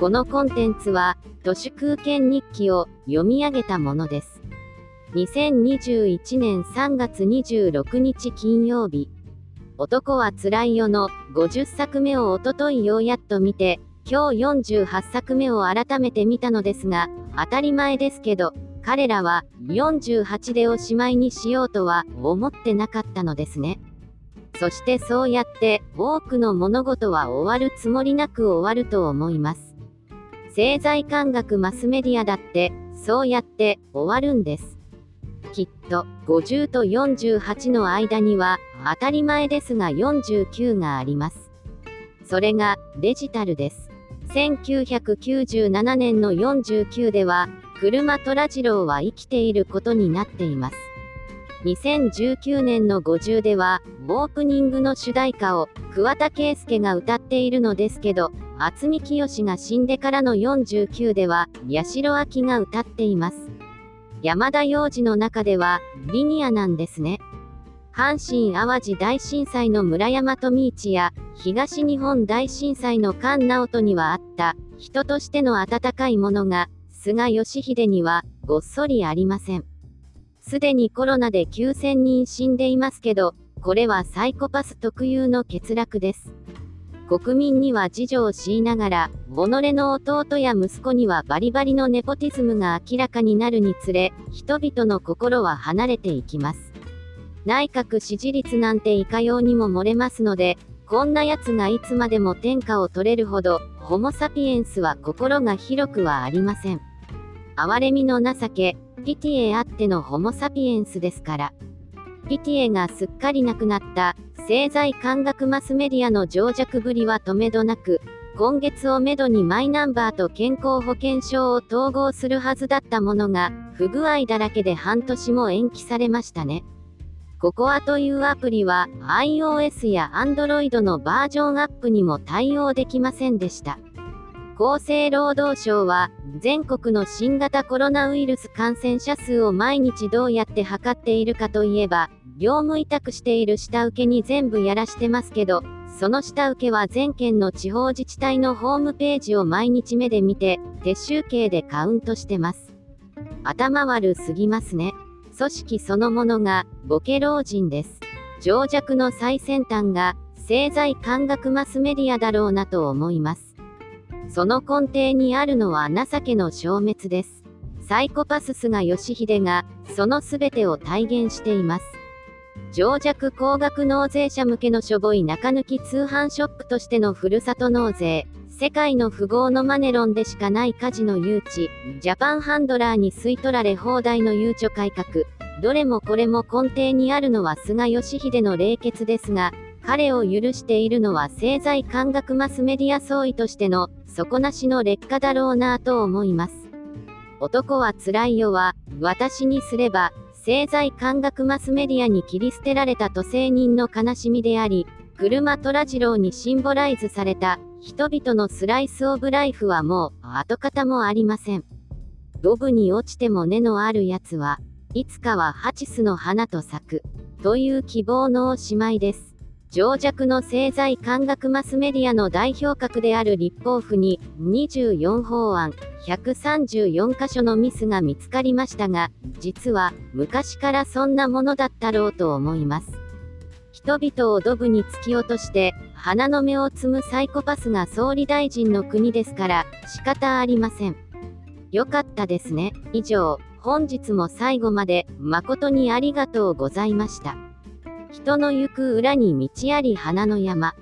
このコンテンツは、都市空間日記を読み上げたものです。2021年3月26日金曜日。男はつらいよの50作目をおとといようやっと見て、今日48作目を改めて見たのですが、当たり前ですけど、彼らは48でおしまいにしようとは思ってなかったのですね。そしてそうやって多くの物事は終わるつもりなく終わると思います。政財感学マスメディアだってそうやって終わるんです。きっと50と48の間には当たり前ですが49があります。それがデジタルです。1997年の49では車虎次郎は生きていることになっています。2019年の50では、オープニングの主題歌を桑田佳祐が歌っているのですけど、渥美清が死んでからの49では、八代亜紀が歌っています。山田洋次の中では、リニアなんですね。阪神・淡路大震災の村山富一や、東日本大震災の菅直人にはあった、人としての温かいものが、菅義偉には、ごっそりありません。すでにコロナで9000人死んでいますけど、これはサイコパス特有の欠落です。国民には自助を強いながら、己の弟や息子にはバリバリのネポティズムが明らかになるにつれ、人々の心は離れていきます。内閣支持率なんていかようにも漏れますので、こんな奴がいつまでも天下を取れるほど、ホモサピエンスは心が広くはありません。哀れみの情け、ピティエあってのホモサピエンスですから。ピティエがすっかりなくなった、政財感学マスメディアの情弱ぶりは止めどなく、今月をめどにマイナンバーと健康保険証を統合するはずだったものが、不具合だらけで半年も延期されましたね。ココアというアプリは iOS や Android のバージョンアップにも対応できませんでした。厚生労働省は全国の新型コロナウイルス感染者数を毎日どうやって測っているかといえば、業務委託している下請けに全部やらしてますけど、その下請けは全県の地方自治体のホームページを毎日目で見て、手集計でカウントしてます。頭悪すぎますね。組織そのものが、ボケ老人です。情弱の最先端が、政財感学マスメディアだろうなと思います。その根底にあるのは情けの消滅です。サイコパス菅義偉が、その全てを体現しています。情弱高額納税者向けのしょぼい中抜き通販ショップとしてのふるさと納税、世界の富豪のマネロンでしかないカジノ誘致、ジャパンハンドラーに吸い取られ放題の誘致改革、どれもこれも根底にあるのは菅義偉の冷血ですが、彼を許しているのは政財感学マスメディア総意としての底なしの劣化だろうなぁと思います。男は辛いよは、私にすれば、政財感学マスメディアに切り捨てられた都政人の悲しみであり、車虎次郎にシンボライズされた人々のスライスオブライフはもう跡形もありません。ドブに落ちても根のあるやつは、いつかはハチスの花と咲く、という希望のおしまいです。情弱の政財感学マスメディアの代表格である立法府に24法案134箇所のミスが見つかりましたが実は昔からそんなものだったろうと思います。人々をドブに突き落として花の芽を摘むサイコパスが総理大臣の国ですから仕方ありません。よかったですね。以上本日も最後まで誠にありがとうございました。人の行く裏に道あり花の山。